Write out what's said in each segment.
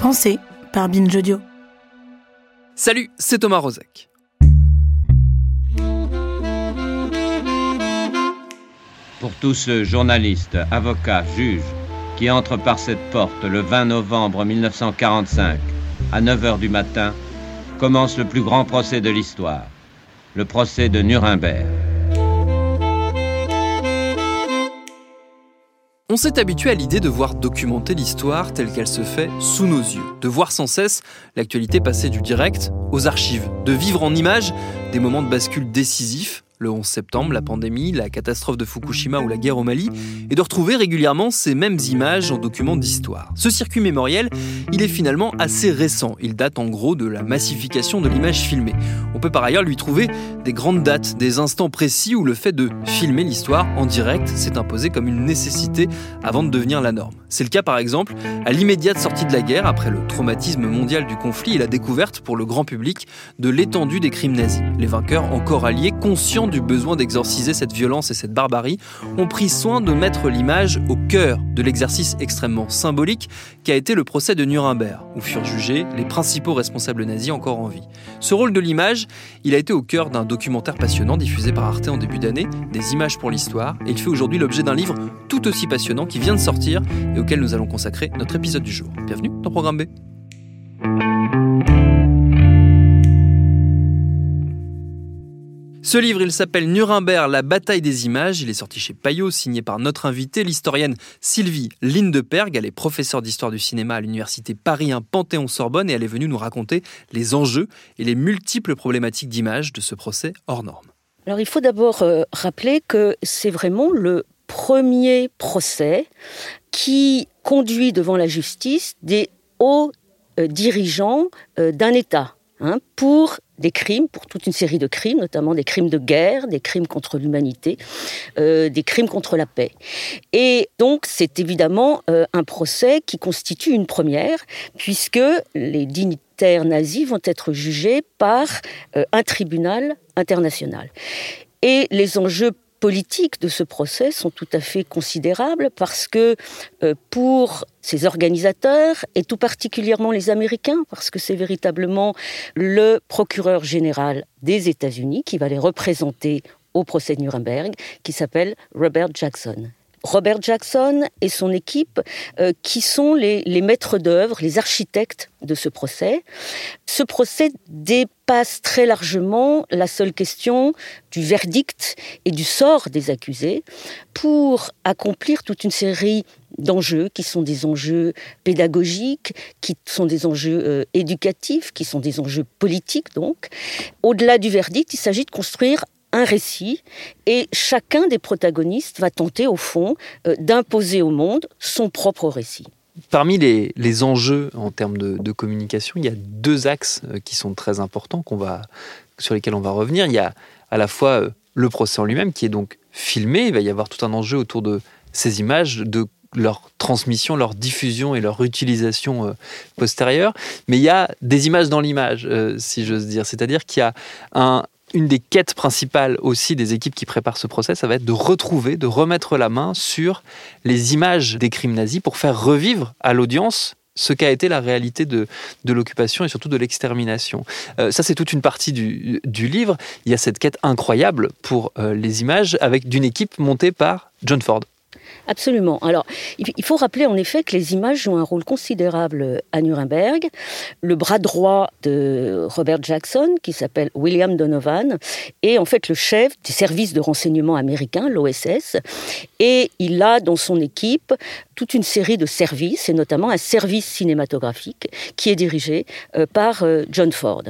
Pensée par Binge Audio. Salut, c'est Thomas Rozek. Pour tous ceux journalistes, avocats, juges qui entrent par cette porte le 20 novembre 1945 à 9h du matin, commence le plus grand procès de l'histoire, le procès de Nuremberg. On s'est habitué à l'idée de voir documenter l'histoire telle qu'elle se fait sous nos yeux, de voir sans cesse l'actualité passer du direct aux archives, de vivre en images des moments de bascule décisifs le 11 septembre, la pandémie, la catastrophe de Fukushima ou la guerre au Mali, et de retrouver régulièrement ces mêmes images en documents d'histoire. Ce circuit mémoriel, il est finalement assez récent. Il date en gros de la massification de l'image filmée. On peut par ailleurs lui trouver des grandes dates, des instants précis où le fait de filmer l'histoire en direct s'est imposé comme une nécessité avant de devenir la norme. C'est le cas par exemple à l'immédiate sortie de la guerre, après le traumatisme mondial du conflit et la découverte pour le grand public de l'étendue des crimes nazis. Les vainqueurs, encore alliés, conscients du besoin d'exorciser cette violence et cette barbarie, ont pris soin de mettre l'image au cœur de l'exercice extrêmement symbolique qu'a été le procès de Nuremberg, où furent jugés les principaux responsables nazis encore en vie. Ce rôle de l'image, il a été au cœur d'un documentaire passionnant diffusé par Arte en début d'année, Des images pour l'histoire, et il fait aujourd'hui l'objet d'un livre tout aussi passionnant qui vient de sortir et auquel nous allons consacrer notre épisode du jour. Bienvenue dans Programme B. Ce livre, il s'appelle Nuremberg, la bataille des images. Il est sorti chez Payot, signé par notre invitée, l'historienne Sylvie Lindeperg. Elle est professeure d'histoire du cinéma à l'université Paris 1 Panthéon-Sorbonne et elle est venue nous raconter les enjeux et les multiples problématiques d'image de ce procès hors norme. Alors il faut d'abord euh, rappeler que c'est vraiment le premier procès qui conduit devant la justice des hauts euh, dirigeants euh, d'un État hein, pour des crimes, pour toute une série de crimes, notamment des crimes de guerre, des crimes contre l'humanité, euh, des crimes contre la paix. Et donc c'est évidemment euh, un procès qui constitue une première, puisque les dignitaires nazis vont être jugés par euh, un tribunal international. Et les enjeux politiques de ce procès sont tout à fait considérables parce que euh, pour ces organisateurs, et tout particulièrement les Américains, parce que c'est véritablement le procureur général des États-Unis qui va les représenter au procès de Nuremberg, qui s'appelle Robert Jackson. Robert Jackson et son équipe euh, qui sont les, maîtres d'œuvre, les architectes de ce procès. Ce procès dépasse très largement la seule question du verdict et du sort des accusés pour accomplir toute une série d'enjeux qui sont des enjeux pédagogiques, qui sont des enjeux euh, éducatifs, qui sont des enjeux politiques donc. Au-delà du verdict, il s'agit de construire un récit et chacun des protagonistes va tenter au fond euh, d'imposer au monde son propre récit. Parmi les, les enjeux en termes de, communication, il y a deux axes euh, qui sont très importants qu'on va, sur lesquels on va revenir. Il y a à la fois euh, le procès en lui-même qui est donc filmé, il va y avoir tout un enjeu autour de ces images, de leur transmission, leur diffusion et leur utilisation postérieure. Mais il y a des images dans l'image, si j'ose dire. C'est-à-dire qu'il y a un, une des quêtes principales aussi des équipes qui préparent ce procès, ça va être de retrouver, de remettre la main sur les images des crimes nazis pour faire revivre à l'audience ce qu'a été la réalité de, l'occupation et surtout de l'extermination. Euh, ça, c'est toute une partie du, du, livre. Il y a cette quête incroyable pour euh, les images avec d'une équipe montée par John Ford. Absolument. Alors, il faut rappeler en effet que les images jouent un rôle considérable à Nuremberg. Le bras droit de Robert Jackson, qui s'appelle William Donovan, est en fait le chef du service de renseignement américain, l'OSS, et il a dans son équipe toute une série de services, et notamment un service cinématographique qui est dirigé euh, par euh, John Ford.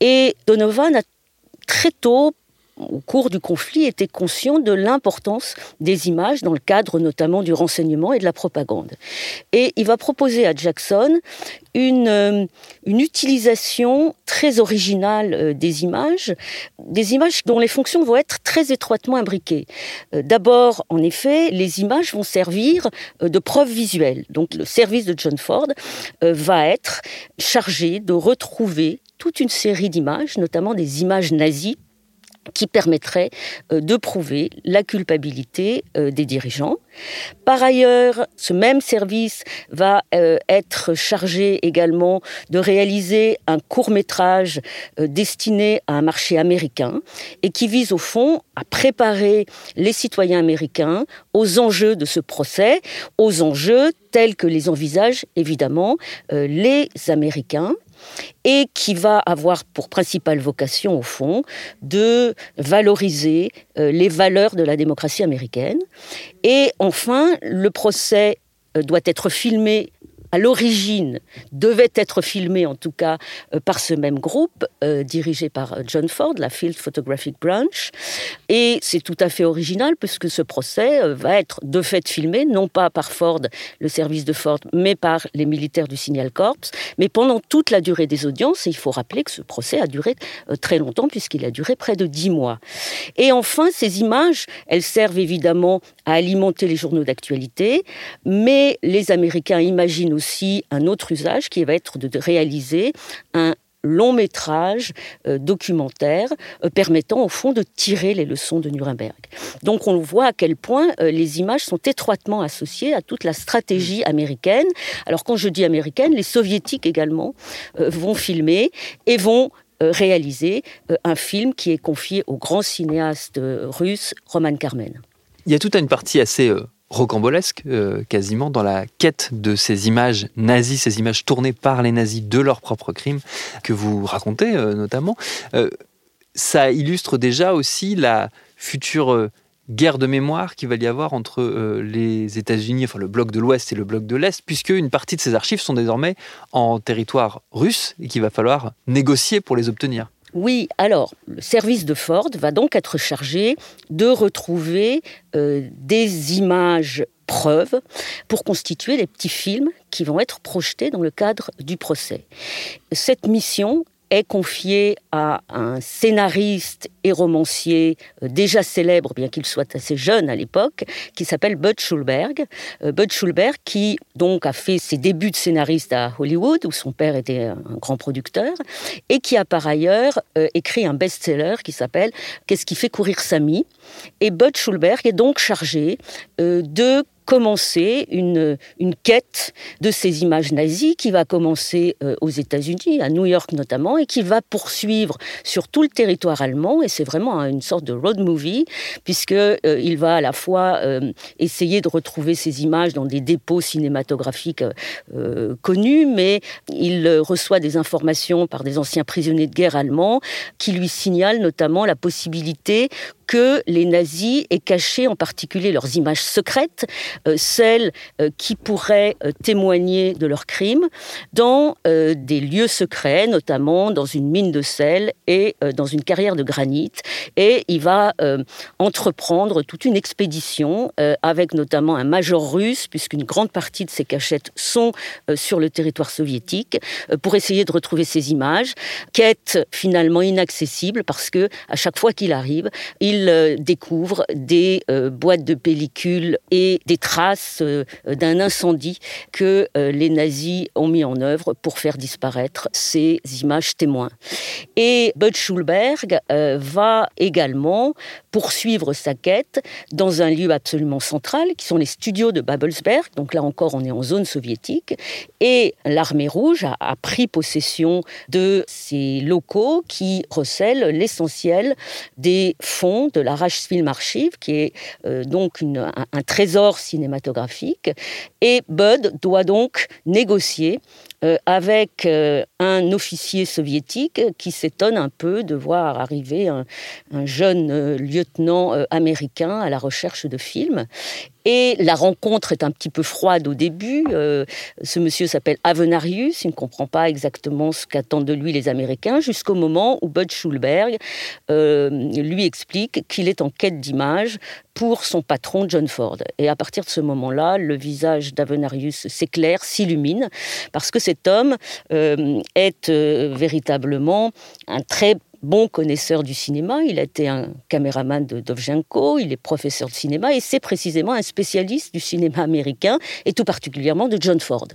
Et Donovan a très tôt au cours du conflit, était conscient de l'importance des images dans le cadre notamment du renseignement et de la propagande. Et il va proposer à Jackson une, euh, une utilisation très originale euh, des images, des images dont les fonctions vont être très étroitement imbriquées. Euh, d'abord, en effet, les images vont servir de preuve visuelle. Donc le service de John Ford va être chargé de retrouver toute une série d'images, notamment des images nazies qui permettrait euh, de prouver la culpabilité euh, des dirigeants. Par ailleurs, ce même service va euh, être chargé également de réaliser un court métrage destiné à un marché américain et qui vise au fond à préparer les citoyens américains aux enjeux de ce procès, aux enjeux tels que les envisagent évidemment les Américains et qui va avoir pour principale vocation, au fond, de valoriser euh, les valeurs de la démocratie américaine. Et enfin, le procès euh, doit être filmé à l'origine, devait être filmé en tout cas euh, par ce même groupe, euh, dirigé par euh, John Ford, la Field Photographic Branch. Et c'est tout à fait original puisque ce procès va être de fait filmé, non pas par Ford, le service de Ford, mais par les militaires du Signal Corps, mais pendant toute la durée des audiences. Et il faut rappeler que ce procès a duré très longtemps puisqu'il a duré près de dix mois. Et enfin, ces images, elles servent évidemment à alimenter les journaux d'actualité, mais les Américains imaginent aussi un autre usage qui va être de réaliser un long métrage euh, documentaire euh, permettant au fond de tirer les leçons de Nuremberg. Donc on voit à quel point euh, les images sont étroitement associées à toute la stratégie américaine. Alors quand je dis américaine, les soviétiques également vont filmer et vont réaliser un film qui est confié au grand cinéaste russe Roman Carmen. Il y a toute une partie assez rocambolesque euh, quasiment dans la quête de ces images nazies, ces images tournées par les nazis de leurs propres crimes que vous racontez euh, notamment. Euh, ça illustre déjà aussi la future guerre de mémoire qu'il va y avoir entre les États-Unis, enfin le bloc de l'Ouest et le bloc de l'Est, puisque une partie de ces archives sont désormais en territoire russe et qu'il va falloir négocier pour les obtenir. Oui, alors, le service de Ford va donc être chargé de retrouver euh, des images preuves pour constituer les petits films qui vont être projetés dans le cadre du procès. Cette mission, est confié à un scénariste et romancier euh, déjà célèbre, bien qu'il soit assez jeune à l'époque, qui s'appelle Bud Schulberg. Euh, Bud Schulberg qui donc a fait ses débuts de scénariste à Hollywood, où son père était un grand producteur, et qui a par ailleurs euh, écrit un best-seller qui s'appelle Qu'est-ce qui fait courir Samy? Et Bud Schulberg est donc chargé de commencer une, une quête de ces images nazies qui va commencer euh, aux États-Unis, à New York notamment, et qui va poursuivre sur tout le territoire allemand. Et c'est vraiment une sorte de road movie, puisque euh, va à la fois euh, essayer de retrouver ces images dans des dépôts cinématographiques connus, mais il reçoit des informations par des anciens prisonniers de guerre allemands qui lui signalent notamment la possibilité que les nazis aient caché en particulier leurs images secrètes, euh, celles euh, qui pourraient euh, témoigner de leurs crimes, dans des lieux secrets, notamment dans une mine de sel et dans une carrière de granit. Et il va entreprendre toute une expédition avec notamment un major russe, puisqu'une grande partie de ces cachettes sont sur le territoire soviétique, pour essayer de retrouver ces images, quête finalement inaccessible parce que à chaque fois qu'il arrive, il il euh, découvre des euh, boîtes de pellicules et des traces euh, d'un incendie que les nazis ont mis en œuvre pour faire disparaître ces images témoins. Et Bud Schulberg va également poursuivre sa quête dans un lieu absolument central, qui sont les studios de Babelsberg. Donc là encore, on est en zone soviétique. Et l'armée rouge a, pris possession de ces locaux qui recèlent l'essentiel des fonds de la Film Archive, qui est euh, donc un, trésor cinématographique. Et Bud doit donc négocier euh, avec euh, un officier soviétique qui s'étonne un peu de voir arriver un, jeune lieutenant américain à la recherche de films. Et la rencontre est un petit peu froide au début. Euh, ce monsieur s'appelle Avenarius, il ne comprend pas exactement ce qu'attendent de lui les Américains, jusqu'au moment où Bud Schulberg euh, lui explique qu'il est en quête d'image pour son patron John Ford. Et à partir de ce moment-là, le visage d'Avenarius s'éclaire, s'illumine, parce que cet homme euh, est véritablement un très bon connaisseur du cinéma, il a été un caméraman de Dovzhenko, il est professeur de cinéma et c'est précisément un spécialiste du cinéma américain et tout particulièrement de John Ford,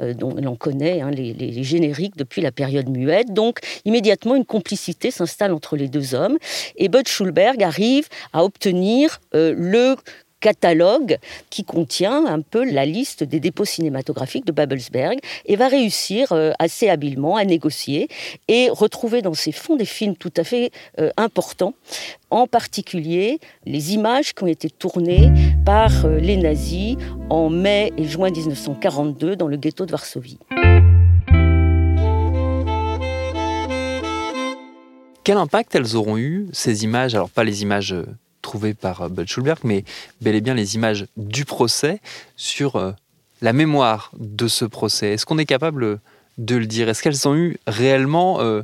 euh, dont l'on connaît hein, les, génériques depuis la période muette. Donc immédiatement une complicité s'installe entre les deux hommes et Bud Schulberg arrive à obtenir euh, le catalogue qui contient un peu la liste des dépôts cinématographiques de Babelsberg et va réussir euh, assez habilement à négocier et retrouver dans ses fonds des films tout à fait euh, importants, en particulier les images qui ont été tournées par euh, les nazis en mai et juin 1942 dans le ghetto de Varsovie. Quel impact elles auront eu, ces images, alors pas les images par euh, Bud Schulberg, mais bel et bien les images du procès sur euh, la mémoire de ce procès. Est-ce qu'on est capable de le dire? Est-ce qu'elles ont eu réellement euh,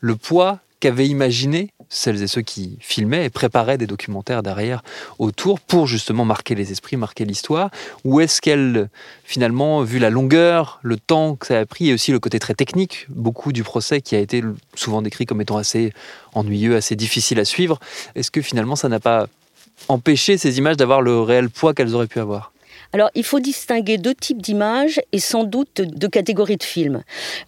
le poids qu'avaient imaginé celles et ceux qui filmaient et préparaient des documentaires derrière autour pour justement marquer les esprits, marquer l'histoire Ou est-ce qu'elle, finalement, vu la longueur, le temps que ça a pris et aussi le côté très technique, beaucoup du procès qui a été souvent décrit comme étant assez ennuyeux, assez difficile à suivre, est-ce que finalement ça n'a pas empêché ces images d'avoir le réel poids qu'elles auraient pu avoir? Alors, il faut distinguer deux types d'images et sans doute deux catégories de films.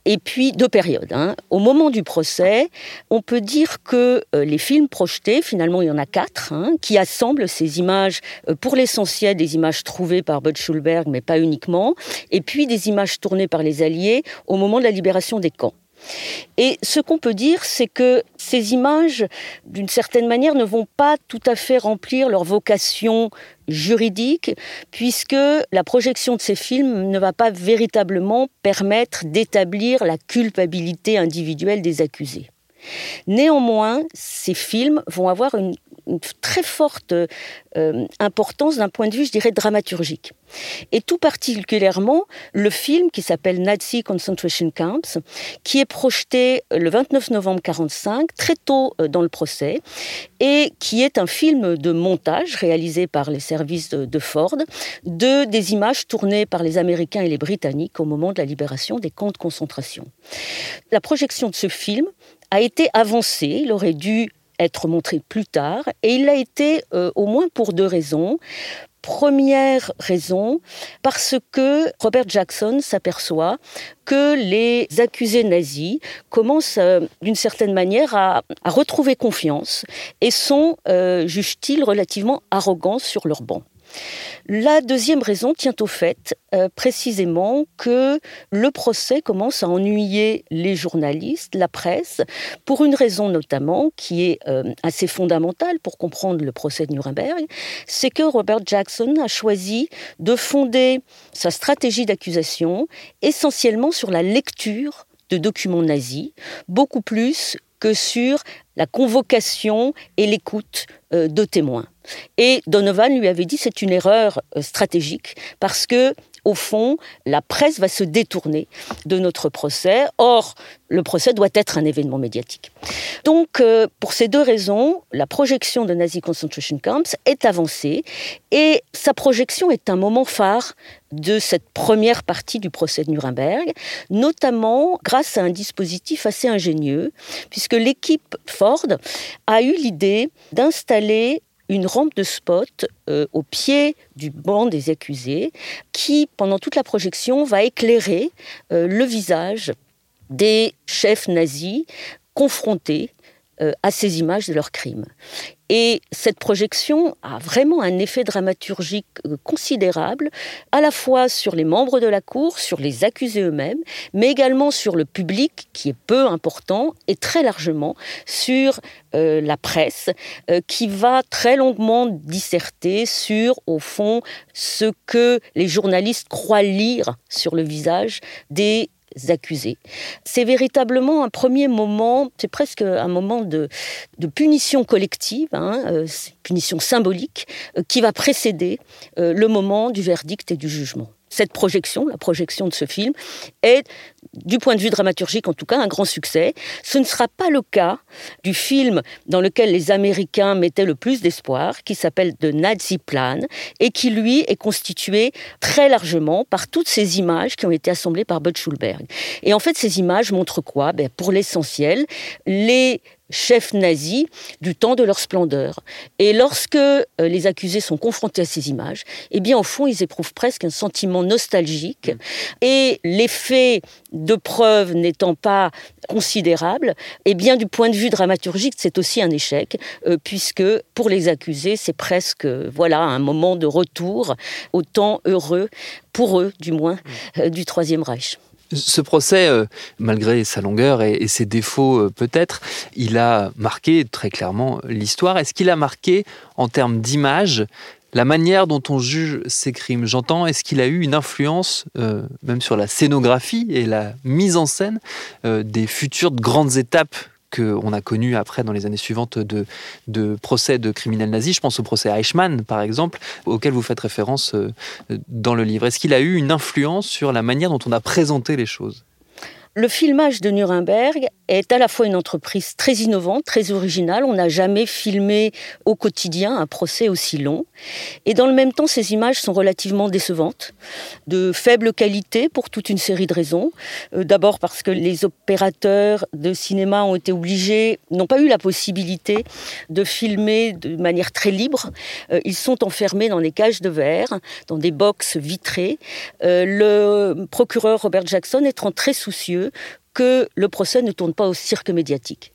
Et puis deux périodes. Hein. Au moment du procès, on peut dire que euh, les films projetés, finalement, il y en a quatre, hein, qui assemblent ces images, euh, pour l'essentiel, des images trouvées par Bud Schulberg, mais pas uniquement, et puis des images tournées par les Alliés au moment de la libération des camps. Et ce qu'on peut dire, c'est que ces images, d'une certaine manière, ne vont pas tout à fait remplir leur vocation juridique, puisque la projection de ces films ne va pas véritablement permettre d'établir la culpabilité individuelle des accusés. Néanmoins, ces films vont avoir une très forte euh, importance d'un point de vue, je dirais, dramaturgique. Et tout particulièrement le film qui s'appelle Nazi Concentration Camps, qui est projeté le 29 novembre 1945, très tôt euh, dans le procès, et qui est un film de montage réalisé par les services de, Ford, de des images tournées par les Américains et les Britanniques au moment de la libération des camps de concentration. La projection de ce film a été avancée, il aurait dû être montré plus tard, et il l'a été euh, au moins pour deux raisons. Première raison, parce que Robert Jackson s'aperçoit que les accusés nazis commencent euh, d'une certaine manière à, retrouver confiance et sont, euh, juge-t-il, relativement arrogants sur leur banc. La deuxième raison tient au fait euh, précisément que le procès commence à ennuyer les journalistes, la presse, pour une raison notamment qui est euh, assez fondamentale pour comprendre le procès de Nuremberg, c'est que Robert Jackson a choisi de fonder sa stratégie d'accusation essentiellement sur la lecture de documents nazis, beaucoup plus que sur la convocation et l'écoute euh, de témoins. Et Donovan lui avait dit c'est une erreur euh, stratégique parce que au fond, la presse va se détourner de notre procès. Or, le procès doit être un événement médiatique. Donc, euh, pour ces deux raisons, la projection de Nazi Concentration Camps est avancée et sa projection est un moment phare de cette première partie du procès de Nuremberg, notamment grâce à un dispositif assez ingénieux, puisque l'équipe Ford a eu l'idée d'installer une rampe de spot euh, au pied du banc des accusés qui, pendant toute la projection, va éclairer euh, le visage des chefs nazis confrontés à ces images de leurs crimes. Et cette projection a vraiment un effet dramaturgique euh, considérable, à la fois sur les membres de la Cour, sur les accusés eux-mêmes, mais également sur le public, qui est peu important, et très largement sur euh, la presse, euh, qui va très longuement disserter sur, au fond, ce que les journalistes croient lire sur le visage des accusés. C'est véritablement un premier moment, c'est presque un moment de, punition collective, hein, euh, punition symbolique, euh, qui va précéder euh, le moment du verdict et du jugement cette projection, la projection de ce film, est, du point de vue dramaturgique en tout cas, un grand succès. Ce ne sera pas le cas du film dans lequel les Américains mettaient le plus d'espoir, qui s'appelle The Nazi Plan, et qui, lui, est constitué très largement par toutes ces images qui ont été assemblées par Bud Schulberg. Et en fait, ces images montrent quoi? Ben, Pour l'essentiel, les chefs nazis du temps de leur splendeur. Et lorsque euh, les accusés sont confrontés à ces images, eh bien, au fond, ils éprouvent presque un sentiment nostalgique. Et l'effet de preuve n'étant pas considérable, eh bien, du point de vue dramaturgique, c'est aussi un échec, euh, puisque pour les accusés, c'est presque, voilà, un moment de retour au temps heureux, pour eux, du moins, euh, du Troisième Reich. Ce procès, euh, malgré sa longueur et, ses défauts euh, peut-être, il a marqué très clairement l'histoire. Est-ce qu'il a marqué en termes d'image la manière dont on juge ces crimes? J'entends, est-ce qu'il a eu une influence euh, même sur la scénographie et la mise en scène des futures grandes étapes qu'on a connu après dans les années suivantes de, de, procès de criminels nazis. Je pense au procès Eichmann, par exemple, auquel vous faites référence euh, dans le livre. Est-ce qu'il a eu une influence sur la manière dont on a présenté les choses? Le filmage de Nuremberg est à la fois une entreprise très innovante, très originale. On n'a jamais filmé au quotidien un procès aussi long. Et dans le même temps, ces images sont relativement décevantes, de faible qualité pour toute une série de raisons. Euh, d'abord parce que les opérateurs de cinéma ont été obligés, n'ont pas eu la possibilité de filmer de manière très libre. Euh, ils sont enfermés dans des cages de verre, dans des boxes vitrées. Euh, le procureur Robert Jackson étant très soucieux que le procès ne tourne pas au cirque médiatique.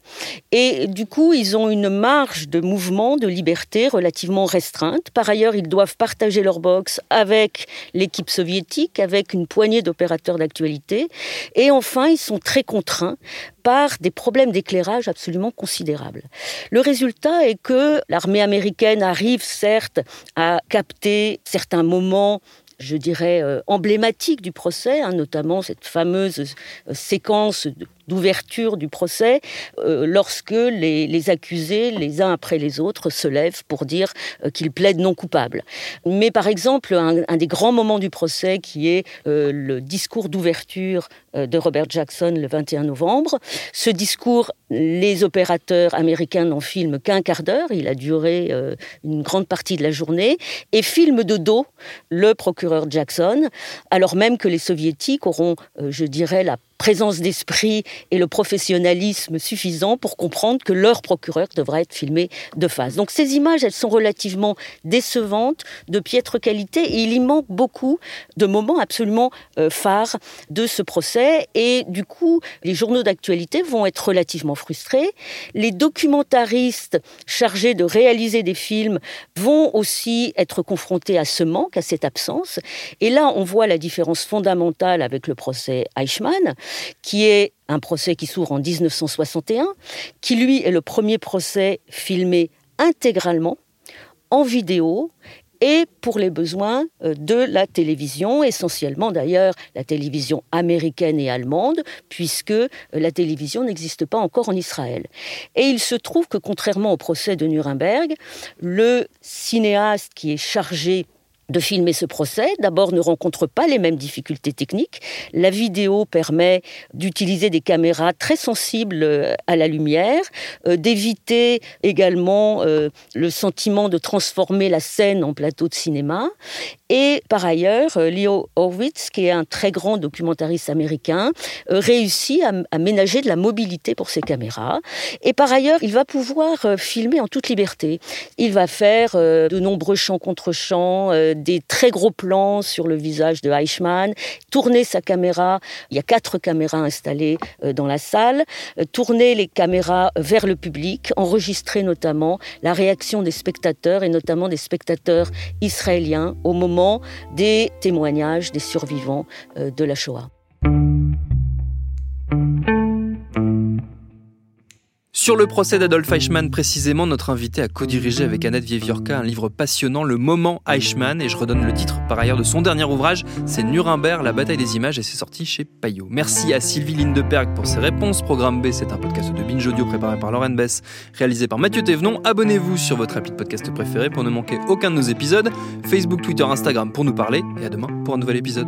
Et du coup, ils ont une marge de mouvement, de liberté relativement restreinte. Par ailleurs, ils doivent partager leur box avec l'équipe soviétique, avec une poignée d'opérateurs d'actualité. Et enfin, ils sont très contraints par des problèmes d'éclairage absolument considérables. Le résultat est que l'armée américaine arrive certes à capter certains moments je dirais, euh, emblématique du procès, hein, notamment cette fameuse euh, séquence d'ouverture du procès, euh, lorsque les, accusés, les uns après les autres, se lèvent pour dire qu'ils plaident non coupables. Mais par exemple, un, des grands moments du procès, qui est le discours d'ouverture de Robert Jackson le 21 novembre, ce discours, les opérateurs américains n'en filment qu'un quart d'heure, il a duré une grande partie de la journée, et filment de dos le procureur Jackson, alors même que les soviétiques auront, euh, je dirais, la présence d'esprit et le professionnalisme suffisant pour comprendre que leur procureur devra être filmé de face. Donc ces images, elles sont relativement décevantes, de piètre qualité, et il y manque beaucoup de moments absolument euh, phares de ce procès. Et du coup, les journaux d'actualité vont être relativement frustrés. Les documentaristes chargés de réaliser des films vont aussi être confrontés à ce manque, à cette absence. Et là, on voit la différence fondamentale avec le procès Eichmann qui est un procès qui s'ouvre en 1961, qui lui est le premier procès filmé intégralement en vidéo et pour les besoins euh, de la télévision, essentiellement d'ailleurs la télévision américaine et allemande, puisque euh, la télévision n'existe pas encore en Israël. Et il se trouve que contrairement au procès de Nuremberg, le cinéaste qui est chargé de filmer ce procès, d'abord ne rencontre pas les mêmes difficultés techniques. La vidéo permet d'utiliser des caméras très sensibles euh, à la lumière, euh, d'éviter également euh, le sentiment de transformer la scène en plateau de cinéma. Et par ailleurs, Leo Horwitz, qui est un très grand documentariste américain, réussit à, à ménager de la mobilité pour ses caméras. Et par ailleurs, il va pouvoir filmer en toute liberté. Il va faire de nombreux champs contre champs, des très gros plans sur le visage de Eichmann, tourner sa caméra, il y a quatre caméras installées euh, dans la salle, euh, tourner les caméras vers le public, enregistrer notamment la réaction des spectateurs et notamment des spectateurs israéliens au moment des témoignages des survivants euh, de la Shoah. Sur le procès d'Adolf Eichmann précisément, notre invité a co-dirigé avec Annette Vieviorka un livre passionnant, Le Moment Eichmann, et je redonne le titre par ailleurs de son dernier ouvrage, c'est Nuremberg, la bataille des images, et c'est sorti chez Payot. Merci à Sylvie Lindeberg pour ses réponses. Programme B, c'est un podcast de Binge Audio préparé par Lauren Bess, réalisé par Mathieu Thévenon. Abonnez-vous sur votre appli de podcast préféré pour ne manquer aucun de nos épisodes. Facebook, Twitter, Instagram pour nous parler, et à demain pour un nouvel épisode.